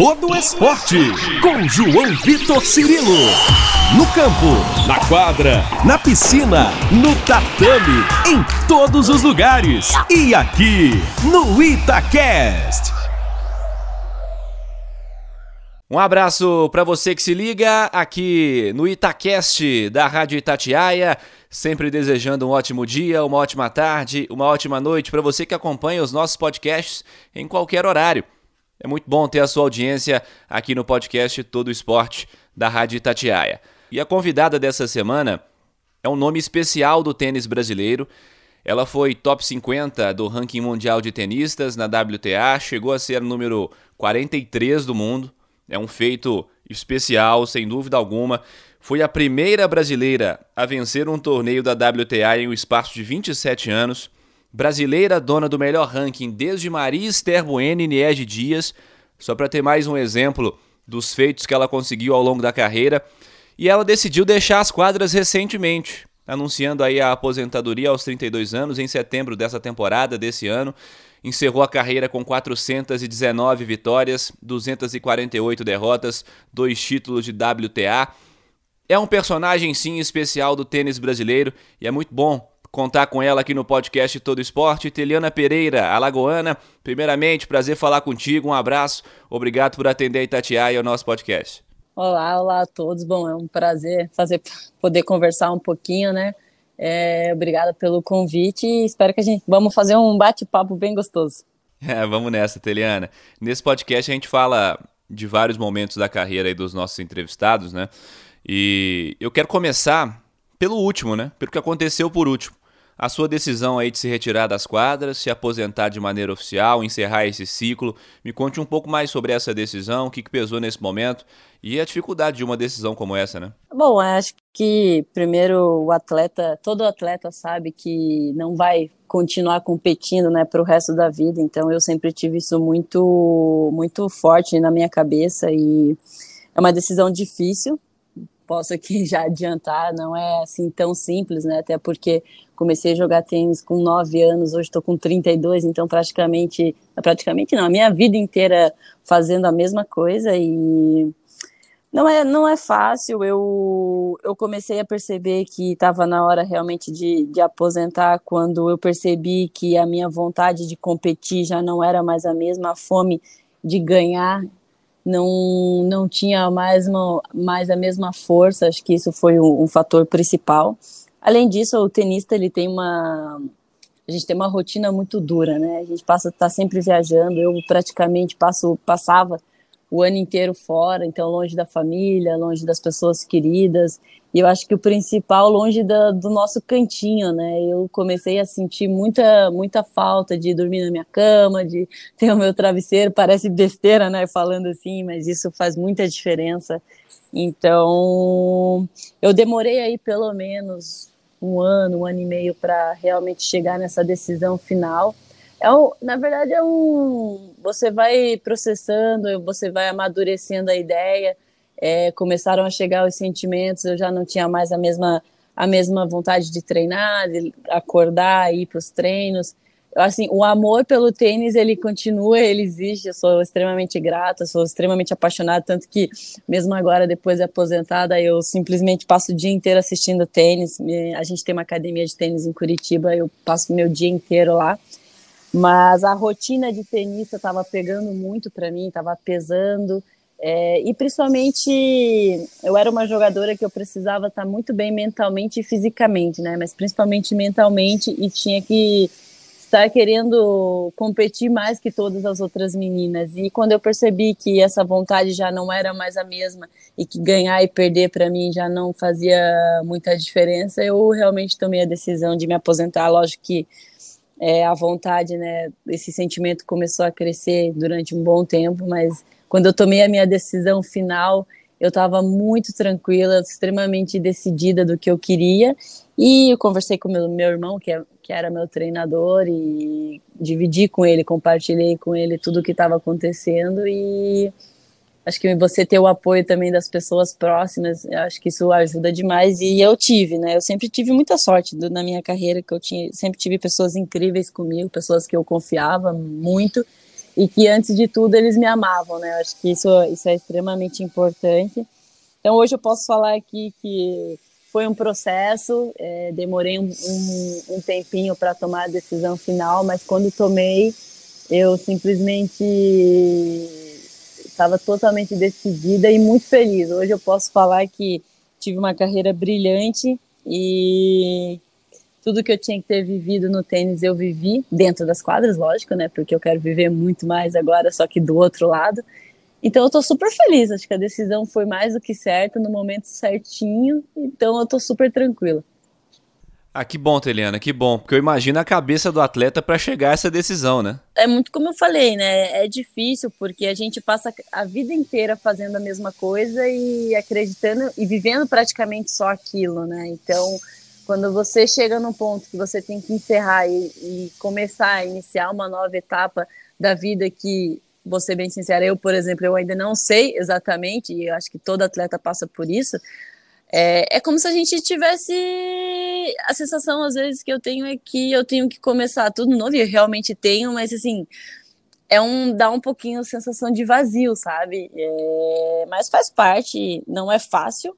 todo esporte. Com João Vitor Cirilo. No campo, na quadra, na piscina, no tatame, em todos os lugares. E aqui, no Itacast. Um abraço para você que se liga aqui no Itacast da Rádio Itatiaia. Sempre desejando um ótimo dia, uma ótima tarde, uma ótima noite para você que acompanha os nossos podcasts em qualquer horário. É muito bom ter a sua audiência aqui no podcast Todo Esporte da Rádio Itatiaia. E a convidada dessa semana é um nome especial do tênis brasileiro. Ela foi top 50 do ranking mundial de tenistas na WTA, chegou a ser número 43 do mundo. É um feito especial, sem dúvida alguma. Foi a primeira brasileira a vencer um torneio da WTA em um espaço de 27 anos. Brasileira dona do melhor ranking desde Maria Esther Bueno e Niege Dias, só para ter mais um exemplo dos feitos que ela conseguiu ao longo da carreira. E ela decidiu deixar as quadras recentemente, anunciando aí a aposentadoria aos 32 anos em setembro dessa temporada desse ano. Encerrou a carreira com 419 vitórias, 248 derrotas, dois títulos de WTA. É um personagem sim especial do tênis brasileiro e é muito bom contar com ela aqui no podcast Todo Esporte. Teliana Pereira, alagoana, primeiramente, prazer falar contigo, um abraço, obrigado por atender a Itatiaia ao nosso podcast. Olá, olá a todos, bom, é um prazer fazer, poder conversar um pouquinho, né? É, obrigada pelo convite e espero que a gente vamos fazer um bate-papo bem gostoso. É, vamos nessa, Teliana. Nesse podcast a gente fala de vários momentos da carreira dos nossos entrevistados, né? E eu quero começar pelo último, né? Pelo que aconteceu por último a sua decisão aí de se retirar das quadras, se aposentar de maneira oficial, encerrar esse ciclo. Me conte um pouco mais sobre essa decisão, o que, que pesou nesse momento e a dificuldade de uma decisão como essa, né? Bom, acho que primeiro o atleta, todo atleta sabe que não vai continuar competindo, né, para o resto da vida. Então eu sempre tive isso muito, muito forte na minha cabeça e é uma decisão difícil. Posso aqui já adiantar, não é assim tão simples, né? Até porque comecei a jogar tênis com 9 anos, hoje estou com 32, então praticamente, praticamente não, a minha vida inteira fazendo a mesma coisa e não é, não é fácil. Eu, eu comecei a perceber que estava na hora realmente de, de aposentar quando eu percebi que a minha vontade de competir já não era mais a mesma, a fome de ganhar não, não tinha mais, uma, mais a mesma força. Acho que isso foi um, um fator principal. Além disso, o tenista ele tem uma a gente tem uma rotina muito dura, né? A gente passa tá sempre viajando. Eu praticamente passo passava o ano inteiro fora, então longe da família, longe das pessoas queridas. E eu acho que o principal, longe da, do nosso cantinho, né? Eu comecei a sentir muita, muita falta de dormir na minha cama, de ter o meu travesseiro. Parece besteira, né? Falando assim, mas isso faz muita diferença. Então, eu demorei aí pelo menos um ano, um ano e meio para realmente chegar nessa decisão final. É um, na verdade, é um. Você vai processando, você vai amadurecendo a ideia. É, começaram a chegar os sentimentos. Eu já não tinha mais a mesma a mesma vontade de treinar, de acordar, ir para os treinos. Assim, o amor pelo tênis, ele continua, ele existe, eu sou extremamente grata, sou extremamente apaixonada, tanto que mesmo agora, depois de aposentada, eu simplesmente passo o dia inteiro assistindo tênis, a gente tem uma academia de tênis em Curitiba, eu passo meu dia inteiro lá, mas a rotina de tenista estava pegando muito para mim, estava pesando, é, e principalmente eu era uma jogadora que eu precisava estar muito bem mentalmente e fisicamente, né? Mas principalmente mentalmente e tinha que estar querendo competir mais que todas as outras meninas. E quando eu percebi que essa vontade já não era mais a mesma e que ganhar e perder para mim já não fazia muita diferença, eu realmente tomei a decisão de me aposentar. Lógico que é, a vontade, né, esse sentimento começou a crescer durante um bom tempo, mas quando eu tomei a minha decisão final, eu estava muito tranquila, extremamente decidida do que eu queria. E eu conversei com meu, meu irmão, que é que era meu treinador, e dividi com ele, compartilhei com ele tudo o que estava acontecendo e acho que você ter o apoio também das pessoas próximas, acho que isso ajuda demais e eu tive, né? Eu sempre tive muita sorte do, na minha carreira que eu tinha, sempre tive pessoas incríveis comigo, pessoas que eu confiava muito e que antes de tudo eles me amavam, né? Eu acho que isso, isso é extremamente importante. Então hoje eu posso falar aqui que foi um processo, é, demorei um, um, um tempinho para tomar a decisão final, mas quando tomei, eu simplesmente estava totalmente decidida e muito feliz. Hoje eu posso falar que tive uma carreira brilhante e tudo que eu tinha que ter vivido no tênis eu vivi dentro das quadras, lógico, né? Porque eu quero viver muito mais agora, só que do outro lado. Então eu tô super feliz, acho que a decisão foi mais do que certa no momento certinho, então eu tô super tranquila. Ah, que bom, Teliana, que bom, porque eu imagino a cabeça do atleta para chegar a essa decisão, né? É muito como eu falei, né? É difícil porque a gente passa a vida inteira fazendo a mesma coisa e acreditando e vivendo praticamente só aquilo, né? Então, quando você chega num ponto que você tem que encerrar e, e começar a iniciar uma nova etapa da vida que ser bem sincera, eu, por exemplo, eu ainda não sei exatamente, e eu acho que todo atleta passa por isso. É, é como se a gente tivesse. A sensação, às vezes, que eu tenho é que eu tenho que começar tudo novo, e eu realmente tenho, mas assim. É um, dá um pouquinho a sensação de vazio, sabe? É, mas faz parte, não é fácil,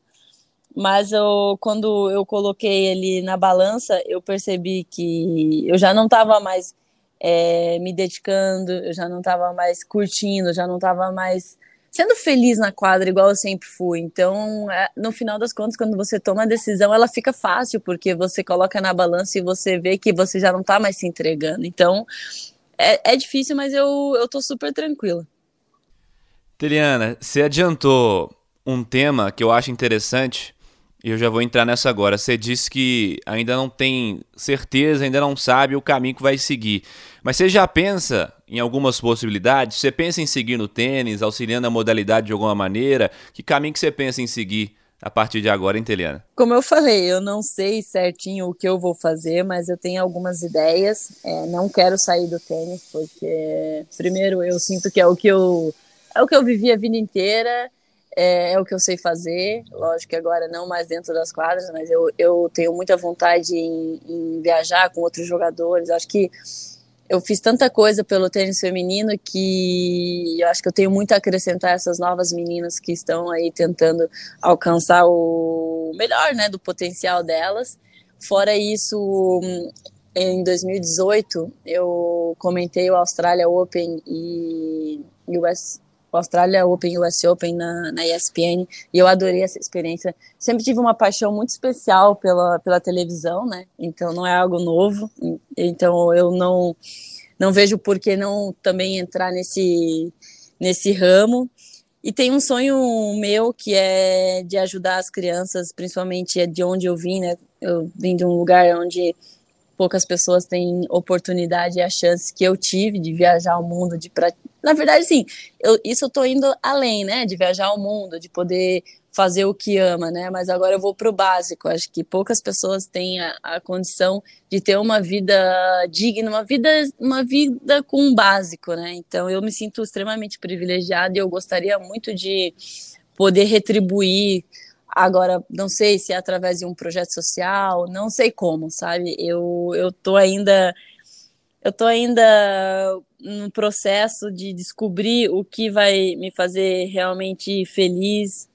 mas eu, quando eu coloquei ele na balança, eu percebi que eu já não estava mais é, me dedicando, eu já não estava mais curtindo, já não estava mais sendo feliz na quadra igual eu sempre fui. Então, é, no final das contas, quando você toma a decisão, ela fica fácil, porque você coloca na balança e você vê que você já não está mais se entregando. Então, é, é difícil, mas eu, eu tô super tranquila. Teliana, você adiantou um tema que eu acho interessante eu já vou entrar nessa agora. Você disse que ainda não tem certeza, ainda não sabe o caminho que vai seguir. Mas você já pensa em algumas possibilidades? Você pensa em seguir no tênis, auxiliando a modalidade de alguma maneira? Que caminho que você pensa em seguir a partir de agora, hein, Teliana? Como eu falei, eu não sei certinho o que eu vou fazer, mas eu tenho algumas ideias. É, não quero sair do tênis, porque primeiro eu sinto que é o que eu é o que eu vivi a vida inteira é, é, o que eu sei fazer. Lógico que agora não mais dentro das quadras, mas eu, eu tenho muita vontade em, em viajar com outros jogadores. Acho que eu fiz tanta coisa pelo tênis feminino que eu acho que eu tenho muito a acrescentar essas novas meninas que estão aí tentando alcançar o melhor, né, do potencial delas. Fora isso, em 2018 eu comentei o Australia Open e US o Australia Open, US Open na, na ESPN, e eu adorei essa experiência. Sempre tive uma paixão muito especial pela, pela televisão, né? Então não é algo novo. Então eu não não vejo por que não também entrar nesse nesse ramo. E tem um sonho meu que é de ajudar as crianças, principalmente é de onde eu vim, né? Eu vim de um lugar onde poucas pessoas têm oportunidade e a chance que eu tive de viajar o mundo, de pra... na verdade, sim, eu, isso eu tô indo além, né, de viajar o mundo, de poder fazer o que ama, né? Mas agora eu vou para o básico. Acho que poucas pessoas têm a, a, condição de ter uma vida digna, uma vida, uma vida com um básico, né? Então eu me sinto extremamente privilegiada e eu gostaria muito de poder retribuir Agora, não sei se é através de um projeto social, não sei como, sabe? Eu, eu tô ainda eu tô ainda no processo de descobrir o que vai me fazer realmente feliz,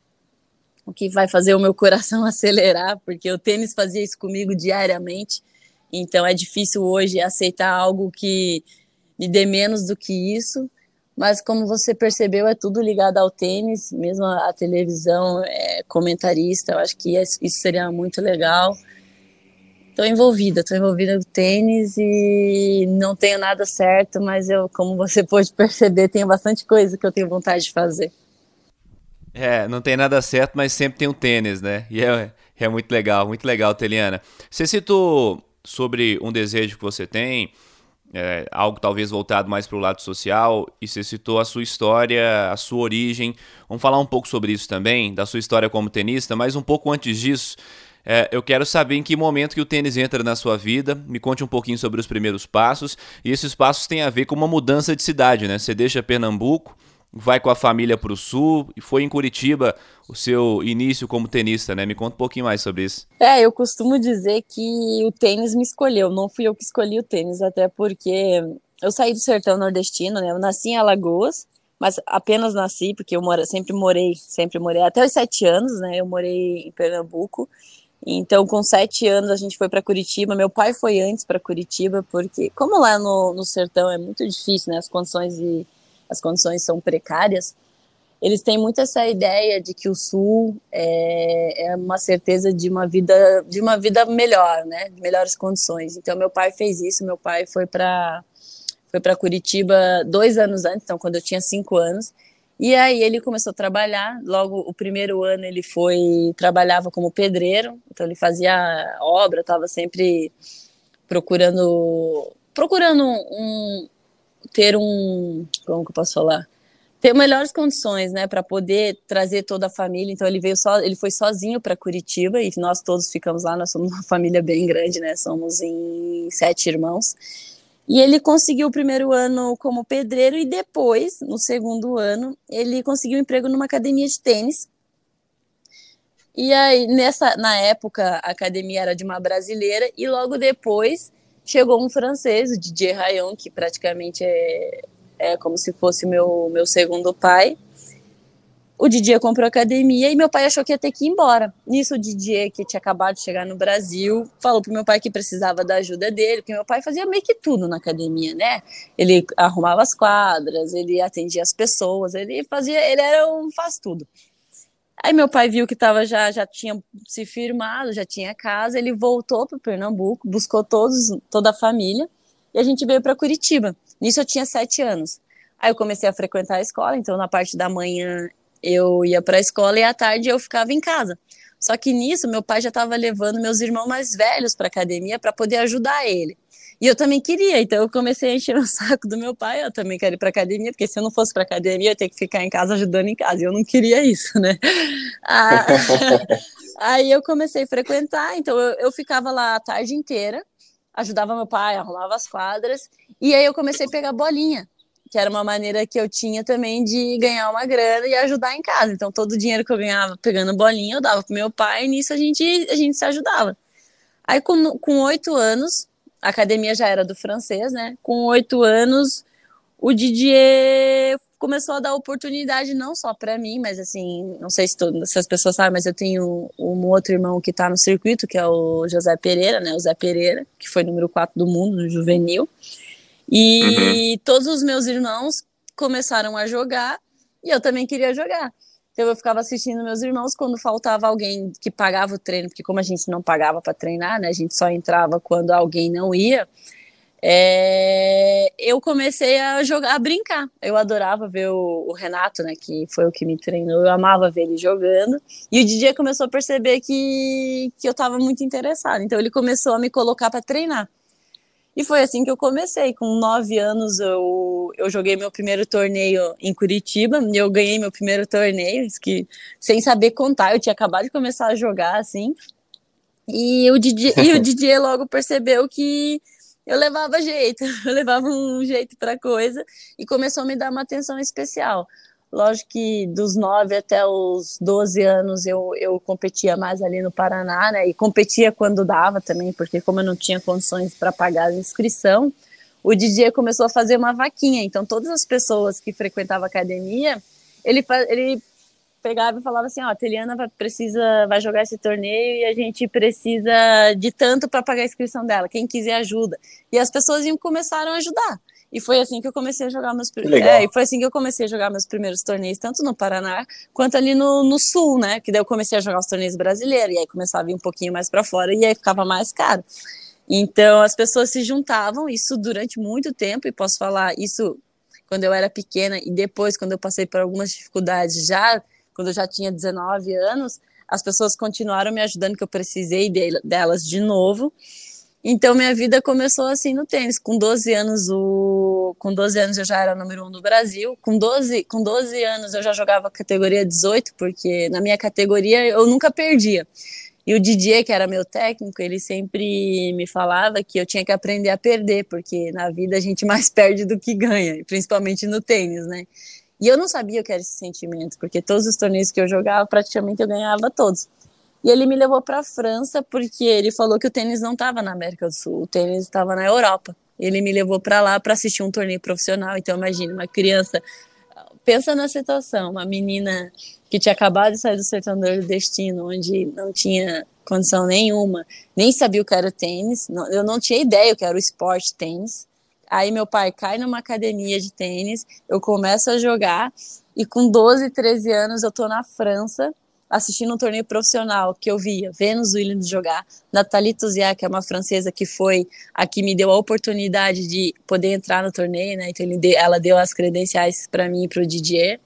o que vai fazer o meu coração acelerar, porque o tênis fazia isso comigo diariamente. Então é difícil hoje aceitar algo que me dê menos do que isso mas como você percebeu, é tudo ligado ao tênis, mesmo a, televisão, é, comentarista, eu acho que isso seria muito legal. Estou envolvida, estou envolvida no tênis e não tenho nada certo, mas eu, como você pode perceber, tenho bastante coisa que eu tenho vontade de fazer. É, não tem nada certo, mas sempre tem um tênis, né? E é, é muito legal, muito legal, Teliana. Você citou sobre um desejo que você tem, é, algo talvez voltado mais para o lado social, e você citou a sua história, a sua origem. Vamos falar um pouco sobre isso também, da sua história como tenista, mas um pouco antes disso, é, eu quero saber em que momento que o tênis entra na sua vida, me conte um pouquinho sobre os primeiros passos, e esses passos têm a ver com uma mudança de cidade, né? Você deixa Pernambuco, vai com a família para o sul e foi em Curitiba o seu início como tenista, né? Me conta um pouquinho mais sobre isso. É, eu costumo dizer que o tênis me escolheu, não fui eu que escolhi o tênis, até porque eu saí do sertão nordestino, né? Eu nasci em Alagoas, mas apenas nasci porque eu mora, sempre morei, sempre morei até os sete anos, né? Eu morei em Pernambuco. Então, com sete anos, a gente foi para Curitiba. Meu pai foi antes para Curitiba, porque, como lá no, no sertão é muito difícil, né? As condições, de, as condições são precárias eles têm muito essa ideia de que o Sul é, é, uma certeza de uma vida de uma vida melhor, né, de melhores condições. Então meu pai fez isso. Meu pai foi para foi para Curitiba dois anos antes, então quando eu tinha cinco anos. E aí ele começou a trabalhar. Logo o primeiro ano ele foi trabalhava como pedreiro, então ele fazia obra, estava sempre procurando procurando um, ter um como que eu posso falar ter melhores condições, né, para poder trazer toda a família. Então ele veio só, ele foi sozinho para Curitiba e nós todos ficamos lá. Nós somos uma família bem grande, né? Somos em sete irmãos. E ele conseguiu o primeiro ano como pedreiro e depois, no segundo ano, ele conseguiu um emprego numa academia de tênis. E aí nessa na época a academia era de uma brasileira e logo depois chegou um francês, o Didier Rayon, que praticamente é é como se fosse meu, meu segundo pai. O Didier comprou academia e meu pai achou que ia ter que ir embora. Nisso, o Didier, que tinha acabado de chegar no Brasil, falou pro meu pai que precisava da ajuda dele, porque meu pai fazia meio que tudo na academia, né? Ele arrumava as quadras, ele atendia as pessoas, ele fazia, ele era um faz tudo. Aí meu pai viu que tava já já tinha se firmado, já tinha casa, ele voltou para Pernambuco, buscou todos toda a família e a gente veio para Curitiba. Nisso eu tinha sete anos. Aí eu comecei a frequentar a escola, então na parte da manhã eu ia para a escola e à tarde eu ficava em casa. Só que nisso meu pai já estava levando meus irmãos mais velhos para academia para poder ajudar ele. E eu também queria, então eu comecei a encher o saco do meu pai, eu também quero ir para academia, porque se eu não fosse para academia, eu ia ter que ficar em casa ajudando em casa, e eu não queria isso, né? Ah, aí eu comecei a frequentar, então eu, eu ficava lá a tarde inteira, ajudava meu pai, arrumava as quadras, e aí eu comecei a pegar bolinha, que era uma maneira que eu tinha também de ganhar uma grana e ajudar em casa. Então todo o dinheiro que eu ganhava pegando bolinha, eu dava pro meu pai, e nisso a gente, a gente se ajudava. Aí com oito anos, a academia já era do francês, né? Com oito anos, o Didier começou a dar oportunidade não só para mim, mas assim, não sei se, todas, se as pessoas sabem, mas eu tenho um outro irmão que está no circuito, que é o José Pereira, né, o Zé Pereira, que foi número 4 do mundo no juvenil. E uhum. todos os meus irmãos começaram a jogar e eu também queria jogar. Então eu ficava assistindo meus irmãos quando faltava alguém que pagava o treino, porque como a gente não pagava para treinar, né, a gente só entrava quando alguém não ia é, eu comecei a jogar, a brincar. Eu adorava ver o, o, Renato, né, que foi o que me treinou. Eu amava ver ele jogando. E o DJ começou a perceber que, que eu estava muito interessada. Então ele começou a me colocar para treinar. E foi assim que eu comecei. Com nove anos eu, eu joguei meu primeiro torneio em Curitiba. E eu ganhei meu primeiro torneio, que sem saber contar, eu tinha acabado de começar a jogar assim. E o DJ, e o DJ logo percebeu que eu levava jeito, eu levava um jeito para coisa e começou a me dar uma atenção especial. Lógico que dos 9 até os 12 anos eu, eu competia mais ali no Paraná, né? E competia quando dava também, porque como eu não tinha condições para pagar a inscrição, o DJ começou a fazer uma vaquinha. Então todas as pessoas que frequentavam a academia, ele, ele pegava e falava assim, ó, a Teliana vai, precisa, vai jogar esse torneio e a gente precisa de tanto para pagar a inscrição dela, quem quiser ajuda. E as pessoas iam começaram a ajudar. E foi assim que eu comecei a jogar meus é, e foi assim que eu comecei a jogar meus primeiros torneios, tanto no Paraná quanto ali no, no sul, né? Que daí eu comecei a jogar os torneios brasileiros, e aí começava a vir um pouquinho mais para fora, e aí ficava mais caro. Então as pessoas se juntavam, isso durante muito tempo, e posso falar isso quando eu era pequena, e depois, quando eu passei por algumas dificuldades já quando eu já tinha 19 anos, as pessoas continuaram me ajudando, que eu precisei de, delas de novo. Então minha vida começou assim no tênis. Com 12 anos, o... com 12 anos eu já era número um do Brasil. Com 12, com 12 anos eu já jogava categoria 18, porque na minha categoria eu nunca perdia. E o Didier, que era meu técnico, ele sempre me falava que eu tinha que aprender a perder, porque na vida a gente mais perde do que ganha, principalmente no tênis, né? E eu não sabia o que era esse sentimento, porque todos os torneios que eu jogava, praticamente eu ganhava todos. E ele me levou para a França porque ele falou que o tênis não estava na América do Sul, o tênis estava na Europa. ele me levou para lá para assistir um torneio profissional. Então, imagine uma criança. Pensa na situação, uma menina que tinha acabado de sair do sertão do destino, onde não tinha condição nenhuma, nem sabia o que era tênis, eu não tinha ideia o que era o esporte tênis. Aí meu pai cai numa academia de tênis, eu começo a jogar e com 12, 13 anos eu tô na França assistindo um torneio profissional que eu via Venus Williams jogar, Nathalie Touziat, que é uma francesa que foi a que me deu a oportunidade de poder entrar no torneio, né? Então ela deu as credenciais para mim e para o Didier.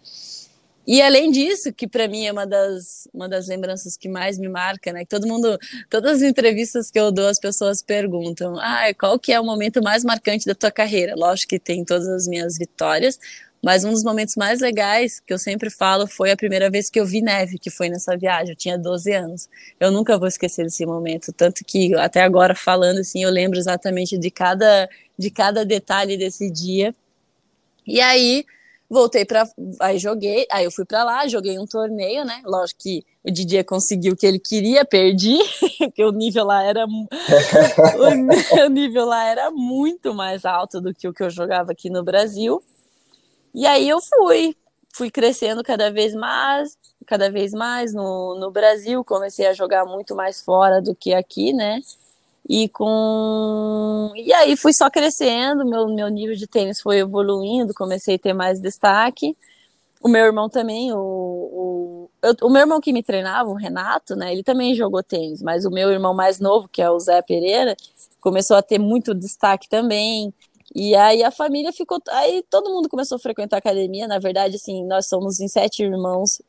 E além disso, que para mim é uma das, uma das lembranças que mais me marca, né? Que todo mundo, todas as entrevistas que eu dou, as pessoas perguntam: ah, qual que é o momento mais marcante da tua carreira? Lógico que tem todas as minhas vitórias, mas um dos momentos mais legais que eu sempre falo foi a primeira vez que eu vi neve, que foi nessa viagem. Eu tinha 12 anos. Eu nunca vou esquecer desse momento, tanto que até agora falando assim, eu lembro exatamente de cada de cada detalhe desse dia. E aí voltei para aí joguei, aí eu fui para lá, joguei um torneio, né? Lógico que o Didier conseguiu o que ele queria, perdi, porque o nível lá era o nível lá era muito mais alto do que o que eu jogava aqui no Brasil. E aí eu fui, fui crescendo cada vez mais, cada vez mais no, no Brasil, comecei a jogar muito mais fora do que aqui, né? E com e aí fui só crescendo, meu meu nível de tênis foi evoluindo, comecei a ter mais destaque. O meu irmão também, o, o, eu, o meu irmão que me treinava, o Renato, né? Ele também jogou tênis, mas o meu irmão mais novo, que é o Zé Pereira, começou a ter muito destaque também. E aí a família ficou. Aí todo mundo começou a frequentar a academia. Na verdade, assim, nós somos em sete irmãos,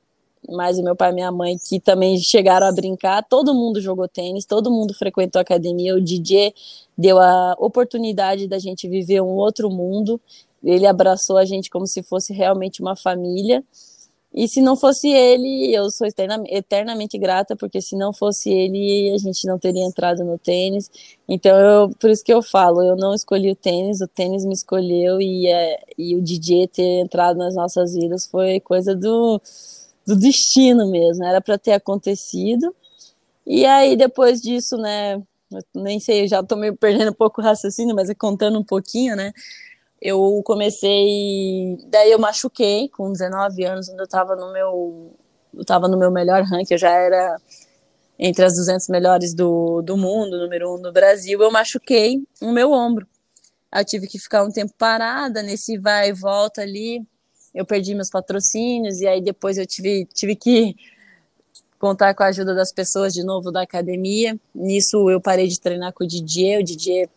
mais o meu pai e minha mãe, que também chegaram a brincar. Todo mundo jogou tênis, todo mundo frequentou a academia. O DJ deu a oportunidade da gente viver um outro mundo. Ele abraçou a gente como se fosse realmente uma família. E se não fosse ele, eu sou eternamente grata, porque se não fosse ele, a gente não teria entrado no tênis. Então, eu, por isso que eu falo, eu não escolhi o tênis, o tênis me escolheu e, é, e o DJ ter entrado nas nossas vidas foi coisa do, do destino mesmo, era para ter acontecido. E aí, depois disso, né, nem sei, já estou meio perdendo um pouco o raciocínio, mas é contando um pouquinho, né, eu comecei, daí eu machuquei com 19 anos, quando eu estava no meu, eu tava no meu melhor ranking, eu já era entre as 200 melhores do, do mundo, número um no Brasil, eu machuquei o meu ombro. Eu tive que ficar um tempo parada nesse vai e volta ali. Eu perdi meus patrocínios e aí depois eu tive, tive que contar com a ajuda das pessoas de novo da academia. Nisso eu parei de treinar com o Didier, o Didier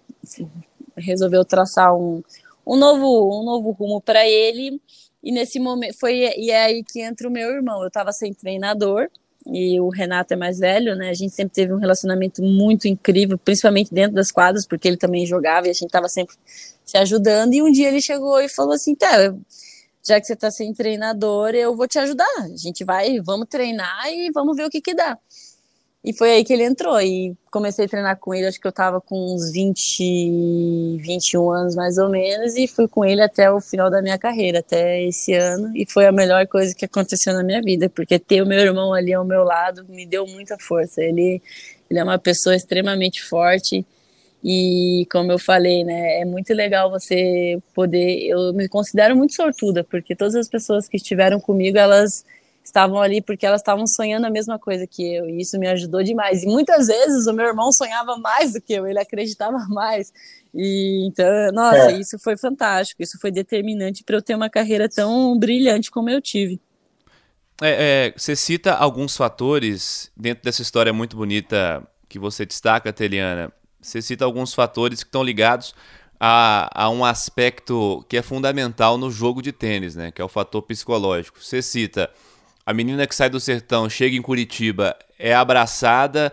resolveu traçar um, um novo, um novo rumo para ele. E nesse momento foi e é aí que entra o meu irmão. Eu estava sem treinador e o Renato é mais velho, né? A gente sempre teve um relacionamento muito incrível, principalmente dentro das quadras, porque ele também jogava e a gente estava sempre se ajudando. E um dia ele chegou e falou assim: "Tá, já que você está sem treinador, eu vou te ajudar. A gente vai, vamos treinar e vamos ver o que que dá". E foi aí que ele entrou. E comecei a treinar com ele, acho que eu tava com uns 20, 21 anos mais ou menos, e fui com ele até o final da minha carreira, até esse ano. E foi a melhor coisa que aconteceu na minha vida, porque ter o meu irmão ali ao meu lado me deu muita força. Ele, ele é uma pessoa extremamente forte. E como eu falei, né, é muito legal você poder. Eu me considero muito sortuda, porque todas as pessoas que estiveram comigo, elas estavam ali porque elas estavam sonhando a mesma coisa que eu, e isso me ajudou demais. E muitas vezes o meu irmão sonhava mais do que eu, ele acreditava mais. E então, nossa, é. isso foi fantástico, isso foi determinante para eu ter uma carreira tão brilhante como eu tive. É, é, você cita alguns fatores dentro dessa história muito bonita que você destaca, Teliana. Você cita alguns fatores que estão ligados a, a, um aspecto que é fundamental no jogo de tênis, né? Que é o fator psicológico. Você cita a menina que sai do sertão chega em Curitiba, é abraçada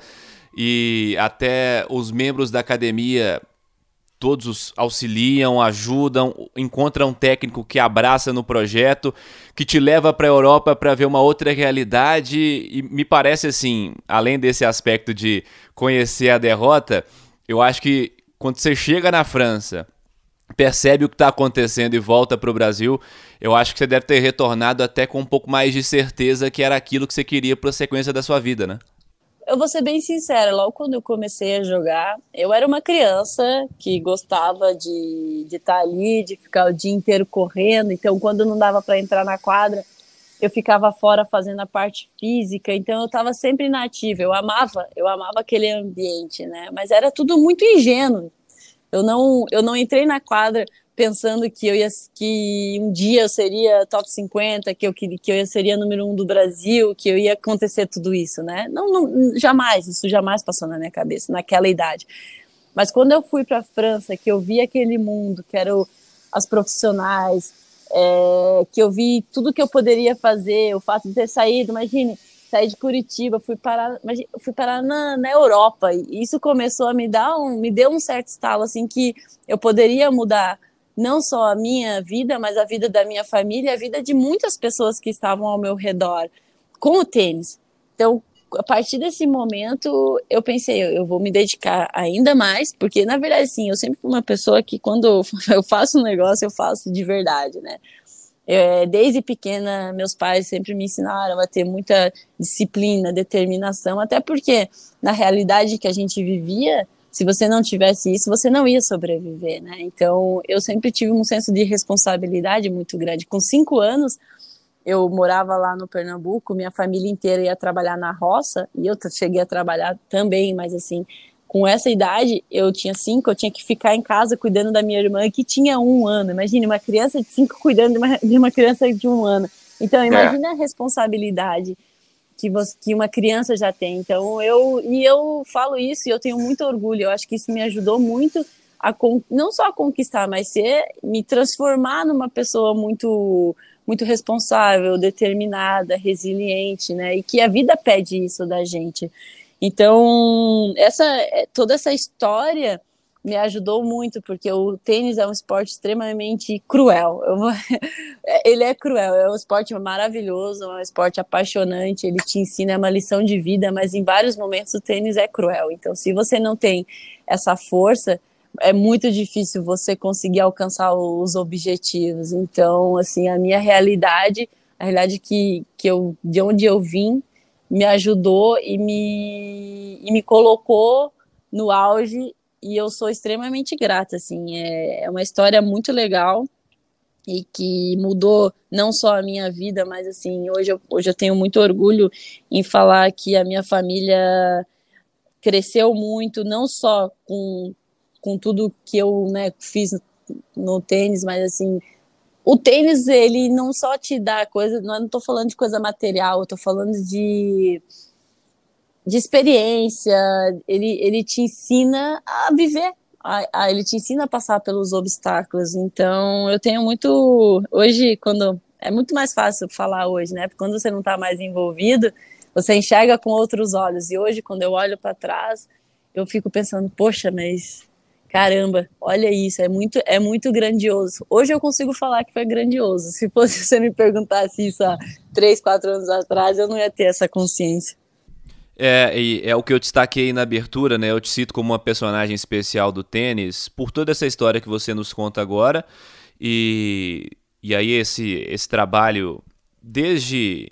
e até os membros da academia todos auxiliam, ajudam, encontra um técnico que abraça no projeto, que te leva para a Europa para ver uma outra realidade. E me parece assim, além desse aspecto de conhecer a derrota, eu acho que quando você chega na França percebe o que está acontecendo e volta para o Brasil, eu acho que você deve ter retornado até com um pouco mais de certeza que era aquilo que você queria para a sequência da sua vida, né? eu vou ser bem sincera, logo quando eu comecei a jogar, eu era uma criança que gostava de estar tá ali, de ficar o dia inteiro correndo, então quando não dava para entrar na quadra, eu ficava fora fazendo a parte física, então eu estava sempre inativa, eu amava, eu amava aquele ambiente, né? Mas era tudo muito ingênuo. Eu não, eu não entrei na quadra pensando que eu ia que um dia eu seria top 50, que eu que, eu seria número um do Brasil, que eu ia acontecer tudo isso, né? Não, não jamais, isso jamais passou na minha cabeça naquela idade. Mas quando eu fui para a França, que eu vi aquele mundo, que eram as profissionais, é, que eu vi tudo que eu poderia fazer, o fato de ter saído, imagine, saí de Curitiba, fui parar, fui parar na, na Europa, e isso começou a me dar um, me deu um certo estalo, assim, que eu poderia mudar não só a minha vida, mas a vida da minha família, a vida de muitas pessoas que estavam ao meu redor com o tênis. Então, a partir desse momento, eu pensei, eu vou me dedicar ainda mais, porque na verdade, sim, eu sempre fui uma pessoa que quando eu faço um negócio, eu faço de verdade, né? É, desde pequena, meus pais sempre me ensinaram a ter muita disciplina, determinação, até porque na realidade que a gente vivia, se você não tivesse isso, você não ia sobreviver, né? Então, eu sempre tive um senso de responsabilidade muito grande. Com cinco anos, eu morava lá no Pernambuco, minha família inteira ia trabalhar na roça, e eu cheguei a trabalhar também, mas assim, com essa idade, eu tinha cinco, eu tinha que ficar em casa cuidando da minha irmã, que tinha um ano. Imagine, uma criança de cinco cuidando de uma, de uma criança de um ano. Então, imagine é. a responsabilidade que, você, que uma criança já tem. Então, eu e eu falo isso e eu tenho muito orgulho. Eu acho que isso me ajudou muito a não só a conquistar, mas ser me transformar numa pessoa muito muito responsável, determinada, resiliente, né? E que a vida pede isso da gente. Então, essa toda essa história me ajudou muito, porque o tênis é um esporte extremamente cruel. Ele é cruel, é um esporte maravilhoso, é um esporte apaixonante, ele te ensina uma lição de vida, mas em vários momentos o tênis é cruel. Então, se você não tem essa força, é muito difícil você conseguir alcançar os objetivos. Então, assim, a minha realidade, a realidade que, que eu, de onde eu vim, me ajudou e me, e me colocou no auge. E eu sou extremamente grata, assim, é, é uma história muito legal e que mudou não só a minha vida, mas assim, hoje eu, hoje eu tenho muito orgulho em falar que a minha família cresceu muito, não só com, com tudo que eu né, fiz no tênis, mas assim, o tênis, ele não só te dá coisa, não estou falando de coisa material, estou falando de de experiência, ele, ele te ensina a viver, a, a, ele te ensina a passar pelos obstáculos. Então, eu tenho muito. Hoje, quando. É muito mais fácil falar hoje, né? Porque quando você não está mais envolvido, você enxerga com outros olhos. E hoje, quando eu olho para trás, eu fico pensando, poxa, mas caramba, olha isso, é muito, é muito grandioso. Hoje eu consigo falar que foi grandioso. Se fosse você me perguntasse isso há três, quatro anos atrás, eu não ia ter essa consciência. É, e é o que eu destaquei na abertura, né? Eu te cito como uma personagem especial do tênis por toda essa história que você nos conta agora. E, e aí esse, esse trabalho desde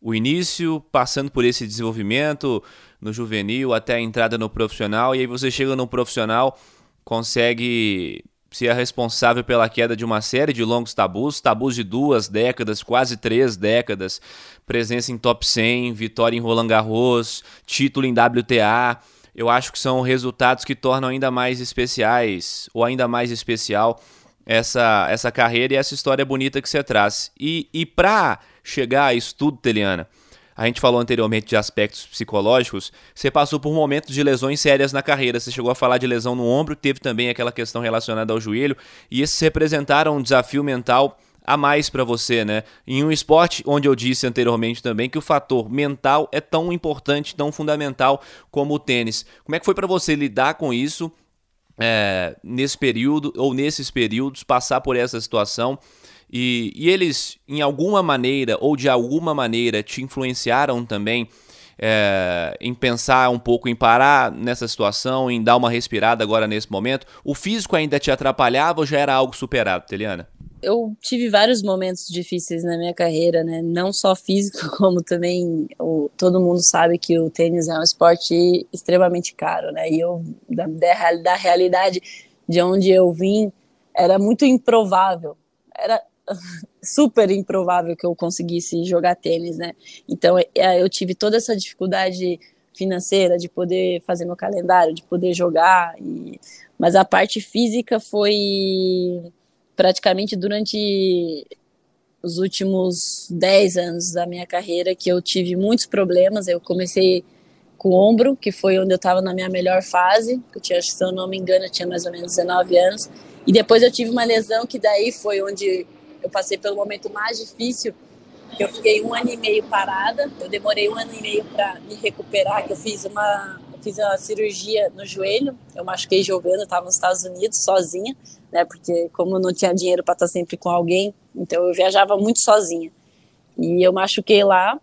o início, passando por esse desenvolvimento no juvenil até a entrada no profissional, e aí você chega no profissional, consegue se é responsável pela queda de uma série de longos tabus, tabus de duas décadas, quase três décadas, presença em top 100, vitória em Roland Garros, título em WTA. Eu acho que são resultados que tornam ainda mais especiais, ou ainda mais especial, essa, essa carreira e essa história bonita que você traz. E, e para chegar a isso tudo, Teliana, a gente falou anteriormente de aspectos psicológicos, você passou por momentos de lesões sérias na carreira. Você chegou a falar de lesão no ombro, teve também aquela questão relacionada ao joelho, e esses representaram um desafio mental a mais para você, né? Em um esporte onde eu disse anteriormente também que o fator mental é tão importante, tão fundamental como o tênis. Como é que foi para você lidar com isso é, nesse período ou nesses períodos, passar por essa situação? E, e eles, em alguma maneira ou de alguma maneira, te influenciaram também é, em pensar um pouco em parar nessa situação, em dar uma respirada agora nesse momento? O físico ainda te atrapalhava ou já era algo superado, Teliana? eu tive vários momentos difíceis na minha carreira, né? Não só físico, como também o, todo mundo sabe que o tênis é um esporte extremamente caro, né? E eu, da, da realidade de onde eu vim, era muito improvável. Era super improvável que eu conseguisse jogar tênis, né? Então é, eu tive toda essa dificuldade financeira de poder fazer meu calendário, de poder jogar, e... mas a parte física foi praticamente durante os últimos 10 anos da minha carreira que eu tive muitos problemas. Eu comecei com o ombro, que foi onde eu estava na minha melhor fase. Eu tinha, se eu não me engano, eu tinha mais ou menos 19 anos. E depois eu tive uma lesão que daí foi onde eu passei pelo momento mais difícil, eu fiquei um ano e meio parada. Eu demorei um ano e meio para me recuperar, que eu fiz uma fiz uma cirurgia no joelho, eu machuquei jogando, estava nos Estados Unidos sozinha, né? Porque como eu não tinha dinheiro para estar sempre com alguém, então eu viajava muito sozinha. E eu machuquei lá,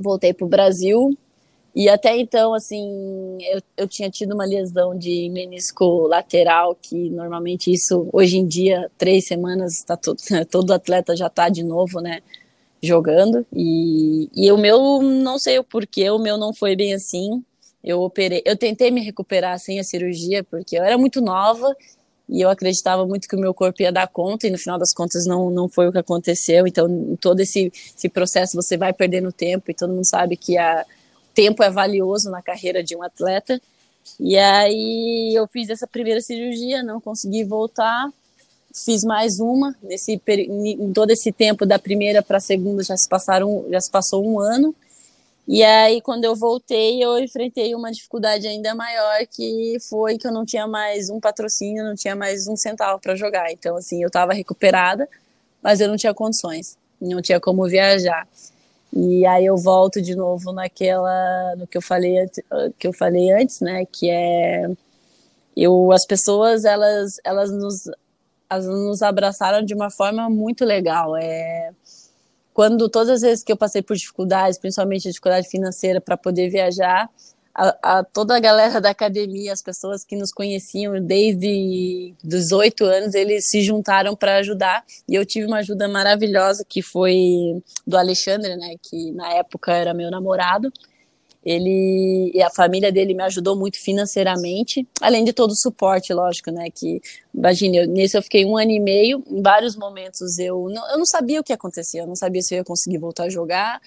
voltei para o Brasil e até então, assim, eu, eu tinha tido uma lesão de menisco lateral, que normalmente isso, hoje em dia, três semanas, tá todo, todo atleta já está de novo, né? jogando e, e o meu não sei o porquê o meu não foi bem assim eu operei, eu tentei me recuperar sem a cirurgia, porque eu era muito nova e eu acreditava muito que o meu corpo ia dar conta, e no final das contas não, não foi o que aconteceu. Então, todo esse, esse processo você vai perdendo tempo, e todo mundo sabe que a, tempo é valioso na carreira de um atleta. E aí eu fiz essa primeira cirurgia, não consegui voltar, fiz mais uma nesse em todo esse tempo da primeira para a segunda já se passaram já se passou um ano e aí, quando eu voltei, eu enfrentei uma dificuldade ainda maior, que foi que eu não tinha mais um patrocínio, não tinha mais um centavo para jogar. Então, assim, eu estava recuperada, mas eu não tinha condições, não tinha como viajar. E aí eu volto de novo naquela, no que eu falei, que eu falei antes, né, que é eu as pessoas elas elas nos elas nos abraçaram de uma forma muito legal. É quando todas as vezes que eu passei por dificuldades, principalmente dificuldade financeira para poder viajar, a, a, toda a galera da academia, as pessoas que nos conheciam desde 18 anos, eles se juntaram para ajudar e eu tive uma ajuda maravilhosa que foi do Alexandre, né, que na época era meu namorado ele e a família dele me ajudou muito financeiramente, além de todo o suporte, lógico, né? Que imagine, nesse eu fiquei um ano e meio, em vários momentos eu não, eu não sabia o que acontecia, eu não sabia se eu ia conseguir voltar a jogar.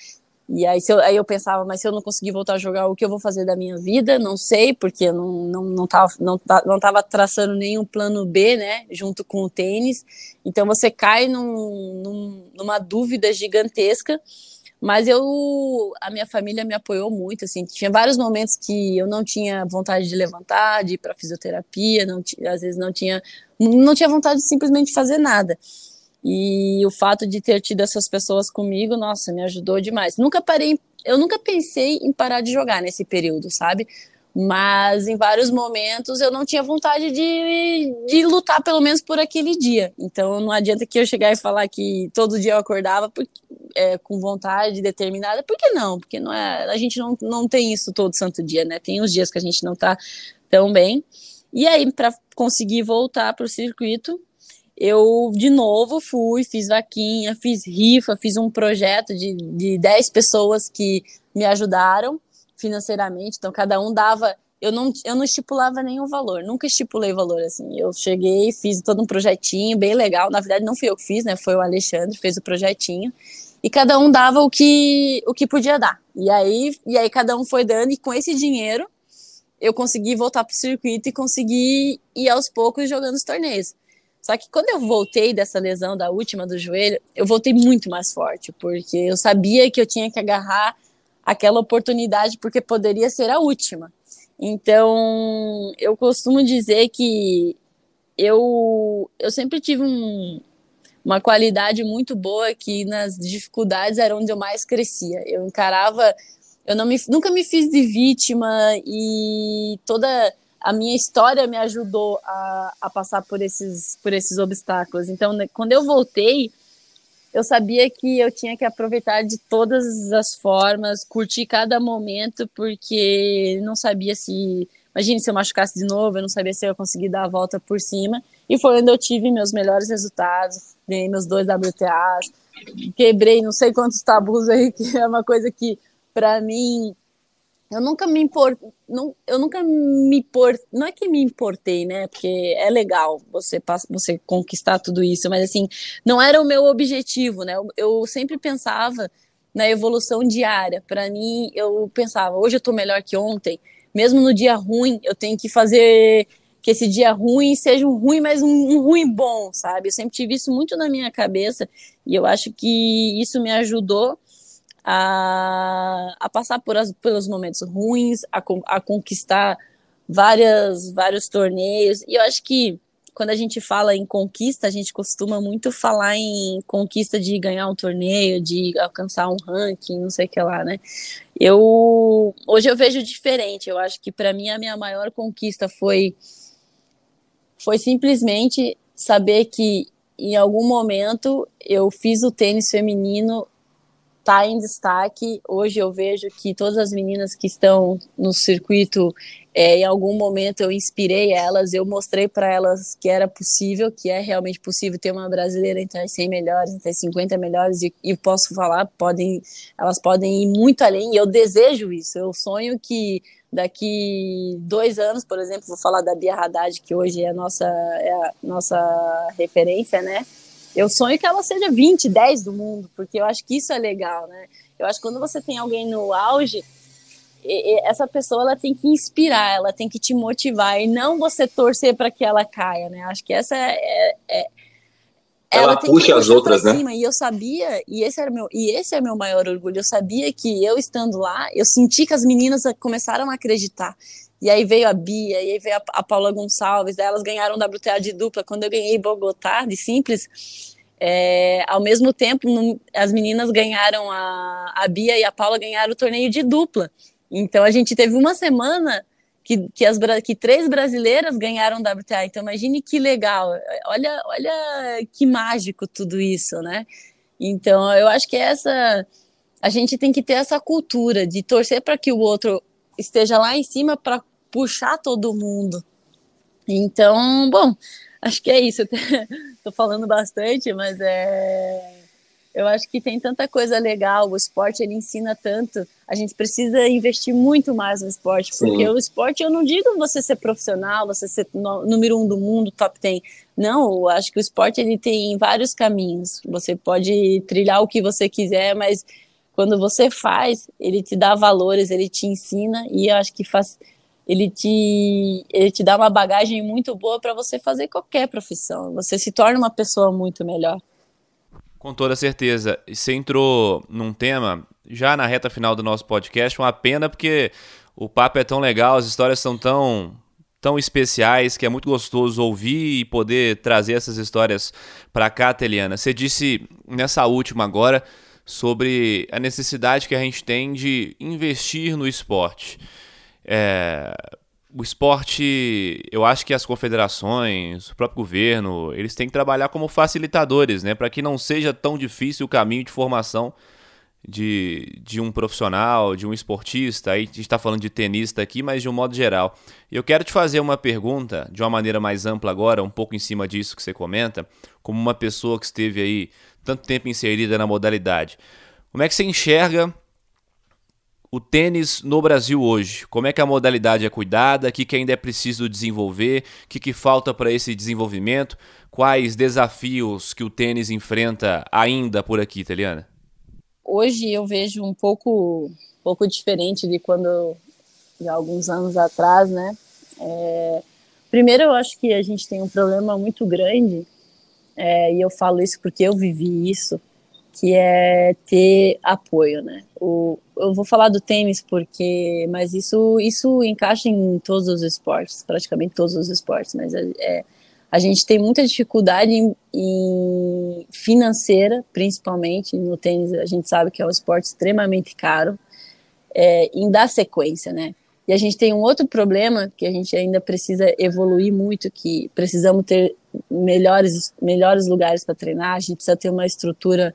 E aí, eu, aí eu pensava, mas se eu não conseguir voltar a jogar, o que eu vou fazer da minha vida? Não sei, porque eu não, não, não, tava, não, não tava traçando nenhum plano B, né, junto com o tênis. Então você cai num, num, numa dúvida gigantesca mas eu, a minha família me apoiou muito, assim, tinha vários momentos que eu não tinha vontade de levantar, de ir para fisioterapia, não às vezes não tinha, não tinha vontade de simplesmente fazer nada. E o fato de ter tido essas pessoas comigo, nossa, me ajudou demais. Nunca parei, eu nunca pensei em parar de jogar nesse período, sabe? mas em vários momentos eu não tinha vontade de, de lutar pelo menos por aquele dia. Então não adianta que eu chegar e falar que todo dia eu acordava é, com vontade determinada, por que não? Porque não é, a gente não, não tem isso todo santo dia, né? Tem os dias que a gente não tá tão bem. E aí, para conseguir voltar para o circuito, eu de novo fui, fiz vaquinha, fiz rifa, fiz um projeto de, de 10 pessoas que me ajudaram financeiramente, então cada um dava. Eu não, eu não estipulava nenhum valor, nunca estipulei valor assim. Eu cheguei, fiz todo um projetinho bem legal. Na verdade, não fui eu que fiz, né? Foi o Alexandre fez o projetinho e cada um dava o que o que podia dar. E aí, e aí cada um foi dando e com esse dinheiro eu consegui voltar para o circuito e consegui ir aos poucos jogando os torneios. Só que quando eu voltei dessa lesão da última do joelho, eu voltei muito mais forte, porque eu sabia que eu tinha que agarrar aquela oportunidade porque poderia ser a última. Então, eu costumo dizer que eu, eu sempre tive um, uma qualidade muito boa que nas dificuldades era onde eu mais crescia. Eu encarava, eu não me, nunca me fiz de vítima e toda a minha história me ajudou a, a passar por esses, por esses obstáculos. Então, né, quando eu voltei, eu sabia que eu tinha que aproveitar de todas as formas, curtir cada momento, porque não sabia se. Imagine se eu machucasse de novo, eu não sabia se eu ia conseguir dar a volta por cima. E foi onde eu tive meus melhores resultados, ganhei meus dois WTAs, quebrei não sei quantos tabus aí, que é uma coisa que, para mim, eu nunca me importei, não, eu nunca me import, não é que me importei, né? Porque é legal você você conquistar tudo isso, mas assim, não era o meu objetivo, né? Eu, eu sempre pensava na evolução diária. Para mim, eu pensava, hoje eu tô melhor que ontem, mesmo no dia ruim, eu tenho que fazer que esse dia ruim seja um ruim, mas um, um, ruim bom, sabe? Eu sempre tive isso muito na minha cabeça e eu acho que isso me ajudou a, a passar por as, pelos momentos ruins, a, a conquistar várias, vários torneios. E eu acho que quando a gente fala em conquista, a gente costuma muito falar em conquista de ganhar um torneio, de alcançar um ranking, não sei o que lá, né? Eu hoje eu vejo diferente. Eu acho que para mim a minha maior conquista foi foi simplesmente saber que em algum momento eu fiz o tênis feminino está em destaque. Hoje eu vejo que todas as meninas que estão no circuito, é, em algum momento eu inspirei elas, eu mostrei para elas que era possível, que é realmente possível ter uma brasileira entre as 100 melhores, entre as 50 melhores, e, e posso falar, podem, elas podem ir muito além, e eu desejo isso. Eu sonho que daqui dois anos, por exemplo, vou falar da Bia Haddad, que hoje é a nossa, é a nossa referência, né? Eu sonho que ela seja 20, 10 do mundo, porque eu acho que isso é legal, né? Eu acho que quando você tem alguém no auge, essa pessoa ela tem que inspirar, ela tem que te motivar e não você torcer para que ela caia, né? Acho que essa é, é, é ela, ela puxa as outras, né? Cima, e eu sabia, e esse era meu, e esse é meu maior orgulho. Eu sabia que eu estando lá, eu senti que as meninas começaram a acreditar. E aí veio a Bia, e aí veio a, a Paula Gonçalves, elas ganharam WTA de dupla. Quando eu ganhei Bogotá de simples, é, ao mesmo tempo, no, as meninas ganharam a, a Bia e a Paula ganharam o torneio de dupla. Então a gente teve uma semana que, que, as, que três brasileiras ganharam WTA. Então imagine que legal. Olha, olha que mágico tudo isso, né? Então eu acho que essa a gente tem que ter essa cultura de torcer para que o outro esteja lá em cima para puxar todo mundo. Então, bom, acho que é isso. Estou falando bastante, mas é eu acho que tem tanta coisa legal, o esporte ele ensina tanto, a gente precisa investir muito mais no esporte, porque Sim. o esporte, eu não digo você ser profissional, você ser número um do mundo, top 10, não, eu acho que o esporte ele tem vários caminhos, você pode trilhar o que você quiser, mas quando você faz, ele te dá valores, ele te ensina, e eu acho que faz, ele te, ele te dá uma bagagem muito boa para você fazer qualquer profissão. Você se torna uma pessoa muito melhor. Com toda certeza. Você entrou num tema já na reta final do nosso podcast, uma pena porque o papo é tão legal, as histórias são tão tão especiais que é muito gostoso ouvir e poder trazer essas histórias para cá, Teliana. Você disse nessa última agora sobre a necessidade que a gente tem de investir no esporte. É, o esporte, eu acho que as confederações, o próprio governo, eles têm que trabalhar como facilitadores, né, para que não seja tão difícil o caminho de formação de, de um profissional, de um esportista. Aí a gente está falando de tenista aqui, mas de um modo geral. Eu quero te fazer uma pergunta de uma maneira mais ampla agora, um pouco em cima disso que você comenta, como uma pessoa que esteve aí tanto tempo inserida na modalidade. Como é que você enxerga o tênis no Brasil hoje? Como é que a modalidade é cuidada? O que, que ainda é preciso desenvolver? O que, que falta para esse desenvolvimento? Quais desafios que o tênis enfrenta ainda por aqui, Italiana? Hoje eu vejo um pouco, um pouco diferente de quando, de alguns anos atrás, né? É, primeiro, eu acho que a gente tem um problema muito grande, é, e eu falo isso porque eu vivi isso, que é ter apoio, né? O, eu vou falar do tênis porque, mas isso isso encaixa em todos os esportes, praticamente todos os esportes, mas é, é a gente tem muita dificuldade em, em, financeira, principalmente no tênis. A gente sabe que é um esporte extremamente caro, é, em dar sequência, né? E a gente tem um outro problema que a gente ainda precisa evoluir muito, que precisamos ter melhores melhores lugares para treinar. A gente precisa ter uma estrutura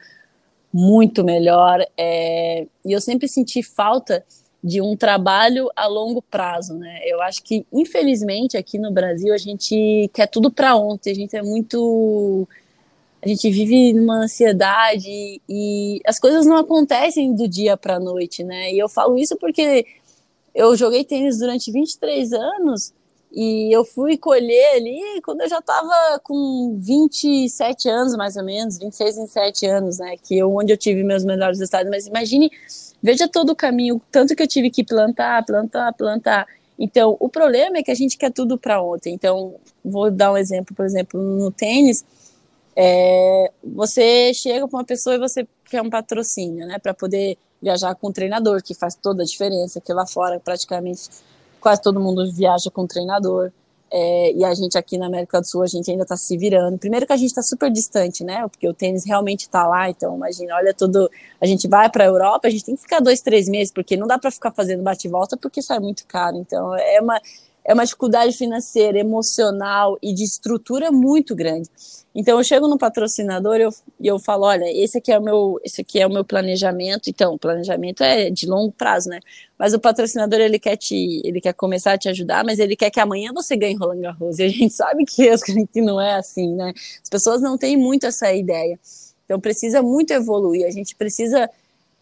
muito melhor. É, e eu sempre senti falta de um trabalho a longo prazo, né? Eu acho que, infelizmente, aqui no Brasil, a gente quer tudo para ontem, a gente é muito. A gente vive numa ansiedade e as coisas não acontecem do dia para a noite, né? E eu falo isso porque eu joguei tênis durante 23 anos e eu fui colher ali quando eu já estava com 27 anos, mais ou menos, 26, 27 anos, né? Que eu, onde eu tive meus melhores resultados. Mas imagine Veja todo o caminho, tanto que eu tive que plantar, plantar, plantar. Então, o problema é que a gente quer tudo para ontem. Então, vou dar um exemplo, por exemplo, no tênis, é, você chega para uma pessoa e você quer um patrocínio, né, para poder viajar com um treinador, que faz toda a diferença, que lá fora praticamente quase todo mundo viaja com treinador. É, e a gente aqui na América do Sul, a gente ainda está se virando. Primeiro que a gente está super distante, né? Porque o tênis realmente está lá, então imagina, olha tudo. A gente vai para a Europa, a gente tem que ficar dois, três meses, porque não dá para ficar fazendo bate-volta, porque sai muito caro. Então é uma, é uma dificuldade financeira, emocional e de estrutura muito grande. Então eu chego no patrocinador e eu, eu falo, olha, esse aqui é o meu, esse aqui é o meu planejamento. Então, o planejamento é de longo prazo, né? Mas o patrocinador ele quer te, ele quer começar a te ajudar, mas ele quer que amanhã você ganhe Roland Garros. E a gente sabe que, que não é assim, né? As pessoas não têm muito essa ideia. Então precisa muito evoluir. A gente precisa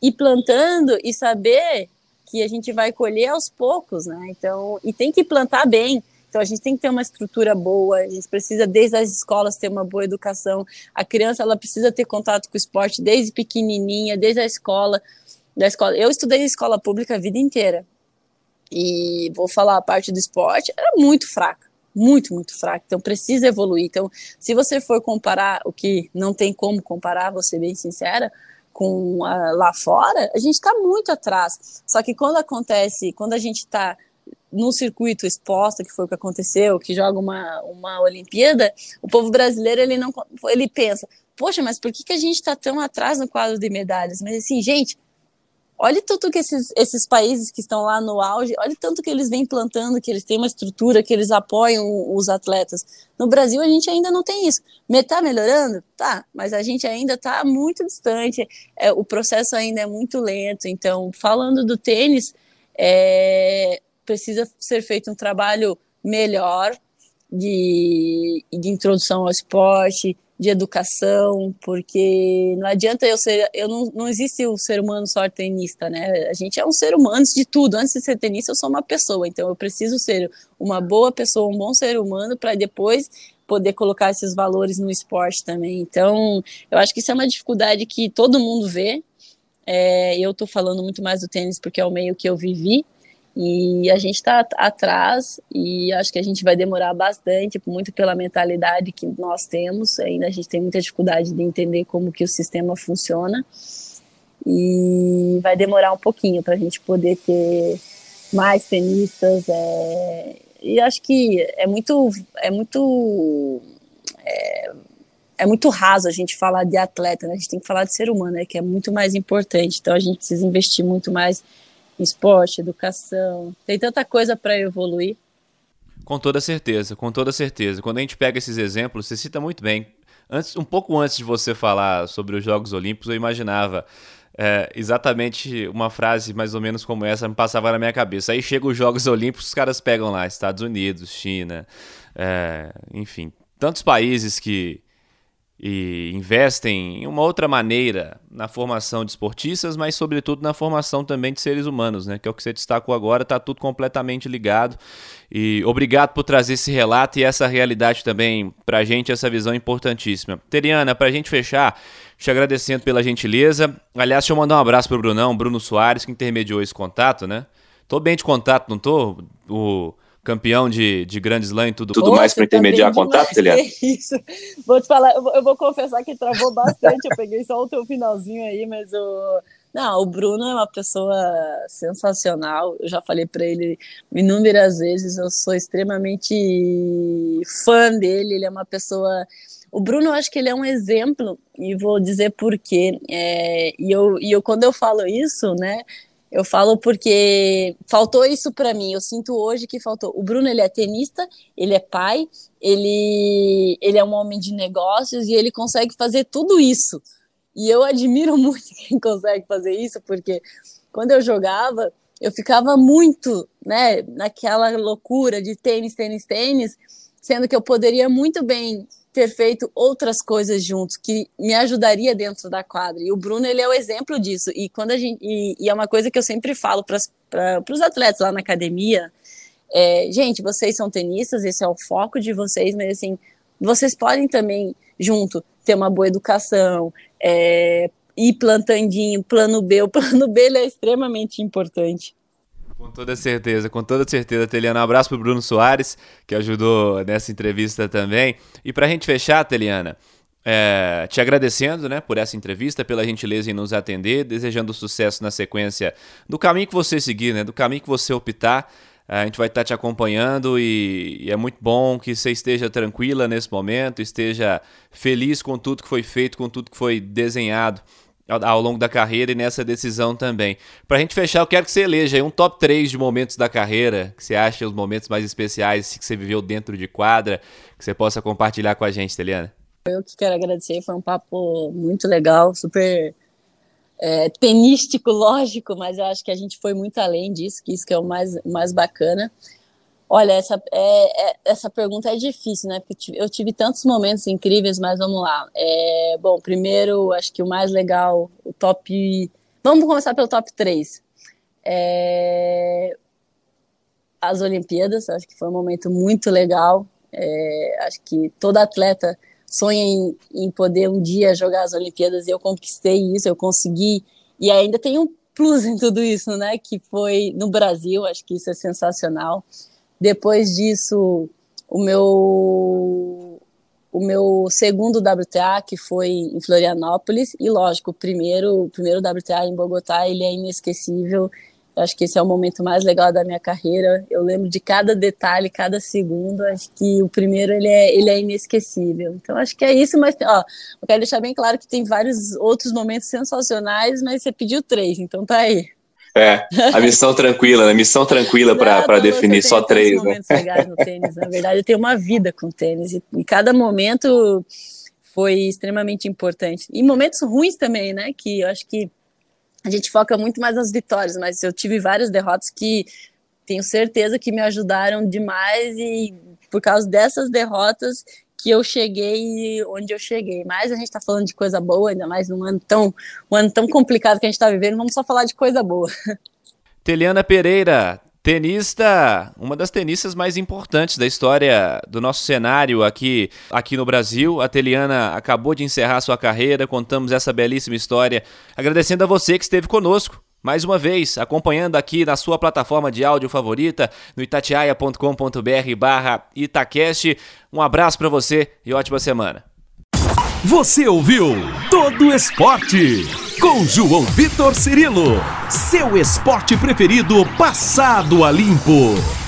ir plantando e saber que a gente vai colher aos poucos, né? Então, e tem que plantar bem. Então a gente tem que ter uma estrutura boa, a gente precisa desde as escolas ter uma boa educação. A criança ela precisa ter contato com o esporte desde pequenininha, desde a escola, da escola. Eu estudei em escola pública a vida inteira. E vou falar a parte do esporte, era muito fraca, muito, muito fraca. Então precisa evoluir. Então, se você for comparar o que não tem como comparar, vou ser bem sincera, com a, lá fora, a gente está muito atrás. Só que quando acontece, quando a gente está no circuito exposta, que foi o que aconteceu, que joga uma, uma Olimpíada, o povo brasileiro ele não ele pensa, poxa, mas por que, que a gente está tão atrás no quadro de medalhas? Mas assim, gente, Olha tanto que esses, esses países que estão lá no auge, olha tanto que eles vêm plantando, que eles têm uma estrutura, que eles apoiam os atletas. No Brasil, a gente ainda não tem isso. Está melhorando? Tá, mas a gente ainda está muito distante, é, o processo ainda é muito lento. Então, falando do tênis, é, precisa ser feito um trabalho melhor de, de introdução ao esporte, de educação, porque não adianta eu ser, eu não, não existe o ser humano só tenista, né? A gente é um ser humano antes de tudo, antes de ser tenista eu sou uma pessoa, então eu preciso ser uma boa pessoa, um bom ser humano para depois poder colocar esses valores no esporte também. Então, eu acho que isso é uma dificuldade que todo mundo vê. É, eu estou falando muito mais do tênis porque é o meio que eu vivi, e a gente está atrás e acho que a gente vai demorar bastante, muito pela mentalidade que nós temos. Ainda a gente tem muita dificuldade de entender como que o sistema funciona. E vai demorar um pouquinho para a gente poder ter mais tenistas. É... E acho que é muito, é muito, é... é, muito raso a gente falar de atleta, né? A gente tem que falar de ser humano, né? que é muito mais importante. Então a gente precisa investir muito mais esporte, educação. Tem tanta coisa para evoluir. Com toda certeza, com toda certeza. Quando a gente pega esses exemplos, você cita muito bem. Antes, um pouco antes de você falar sobre os Jogos Olímpicos, eu imaginava é, exatamente uma frase mais ou menos como essa me passava na minha cabeça. Aí chegam os Jogos Olímpicos, os caras pegam lá Estados Unidos, China, é, enfim, tantos países que e investem em uma outra maneira na formação de esportistas, mas sobretudo na formação também de seres humanos, né? Que é o que você destacou agora, está tudo completamente ligado. E obrigado por trazer esse relato e essa realidade também para a gente, essa visão importantíssima. Teriana, para a gente fechar, te agradecendo pela gentileza. Aliás, deixa eu mandar um abraço para o Brunão, Bruno Soares, que intermediou esse contato, né? Tô bem de contato, não tô? O campeão de, de Grand Slam e tudo, tudo mais para intermediar contato, Eliana? É isso. Vou te falar, eu vou confessar que travou bastante, eu peguei só o teu finalzinho aí, mas o... Não, o Bruno é uma pessoa sensacional. Eu já falei para ele inúmeras vezes. Eu sou extremamente fã dele. Ele é uma pessoa. O Bruno, eu acho que ele é um exemplo e vou dizer por quê. É, e, eu, e eu, quando eu falo isso, né, eu falo porque faltou isso para mim. Eu sinto hoje que faltou. O Bruno ele é tenista, ele é pai, ele ele é um homem de negócios e ele consegue fazer tudo isso. E eu admiro muito quem consegue fazer isso, porque quando eu jogava, eu ficava muito, né, naquela loucura de tênis, tênis, tênis, sendo que eu poderia muito bem ter feito outras coisas juntos que me ajudaria dentro da quadra. E o Bruno ele é o exemplo disso. E quando a gente e, e é uma coisa que eu sempre falo para os atletas lá na academia, é, gente, vocês são tenistas, esse é o foco de vocês, mas assim, vocês podem também junto ter uma boa educação, é, ir plantandinho, plano B. O plano B é extremamente importante. Com toda certeza, com toda certeza, Teliana. Um abraço pro Bruno Soares, que ajudou nessa entrevista também. E para a gente fechar, Teliana, é, te agradecendo né, por essa entrevista, pela gentileza em nos atender, desejando sucesso na sequência do caminho que você seguir, né, do caminho que você optar. A gente vai estar te acompanhando e, e, é muito bom que você esteja tranquila nesse momento, esteja feliz com tudo que foi feito, com tudo que foi desenhado ao longo da carreira e nessa decisão também. Para a gente fechar, eu quero que você eleja um top 3 de momentos da carreira, que você acha os momentos mais especiais que você viveu dentro de quadra, que você possa compartilhar com a gente, Teliana. Eu que quero agradecer, foi um papo muito legal, super é, tenístico, lógico, mas eu acho que a gente foi muito além disso, que isso que é o mais, mais bacana. Olha, essa, é, é, essa pergunta é difícil, né? Porque eu tive tantos momentos incríveis, mas vamos lá. É, bom, primeiro, acho que o mais legal, o top. Vamos começar pelo top 3. É, as Olimpíadas, acho que foi um momento muito legal. É, acho que todo atleta sonha em, em poder um dia jogar as Olimpíadas e eu conquistei isso, eu consegui. E ainda tem um plus em tudo isso, né? Que foi no Brasil, acho que isso é sensacional. Depois disso, o meu o meu segundo WTA, que foi em Florianópolis, e lógico, o primeiro, o primeiro WTA em Bogotá, ele é inesquecível. Eu acho que esse é o momento mais legal da minha carreira. Eu lembro de cada detalhe, cada segundo. Acho que o primeiro ele é, ele é inesquecível. Então acho que é isso, mas ó, eu quero deixar bem claro que tem vários outros momentos sensacionais, mas você pediu três, então tá aí. É, a missão tranquila, né? Missão tranquila para definir só três. Né? legais no tênis. Na verdade, eu tenho uma vida com tênis e, e cada momento foi extremamente importante. E momentos ruins também, né? Que eu acho que a gente foca muito mais nas vitórias, mas eu tive várias derrotas que tenho certeza que me ajudaram demais e por causa dessas derrotas que eu cheguei onde eu cheguei. Mas a gente está falando de coisa boa, ainda mais num ano tão, um ano tão complicado que a gente está vivendo, vamos só falar de coisa boa. Teliana Pereira, tenista, uma das tenistas mais importantes da história do nosso cenário aqui, aqui no Brasil. A Teliana acabou de encerrar sua carreira, contamos essa belíssima história. Agradecendo a você que esteve conosco mais uma vez, acompanhando aqui na sua plataforma de áudio favorita, no itatiaia.com.br barra Itacast. Um abraço para você e ótima semana. Você ouviu Todo Esporte com João Vitor Cirilo, seu esporte preferido passado a limpo.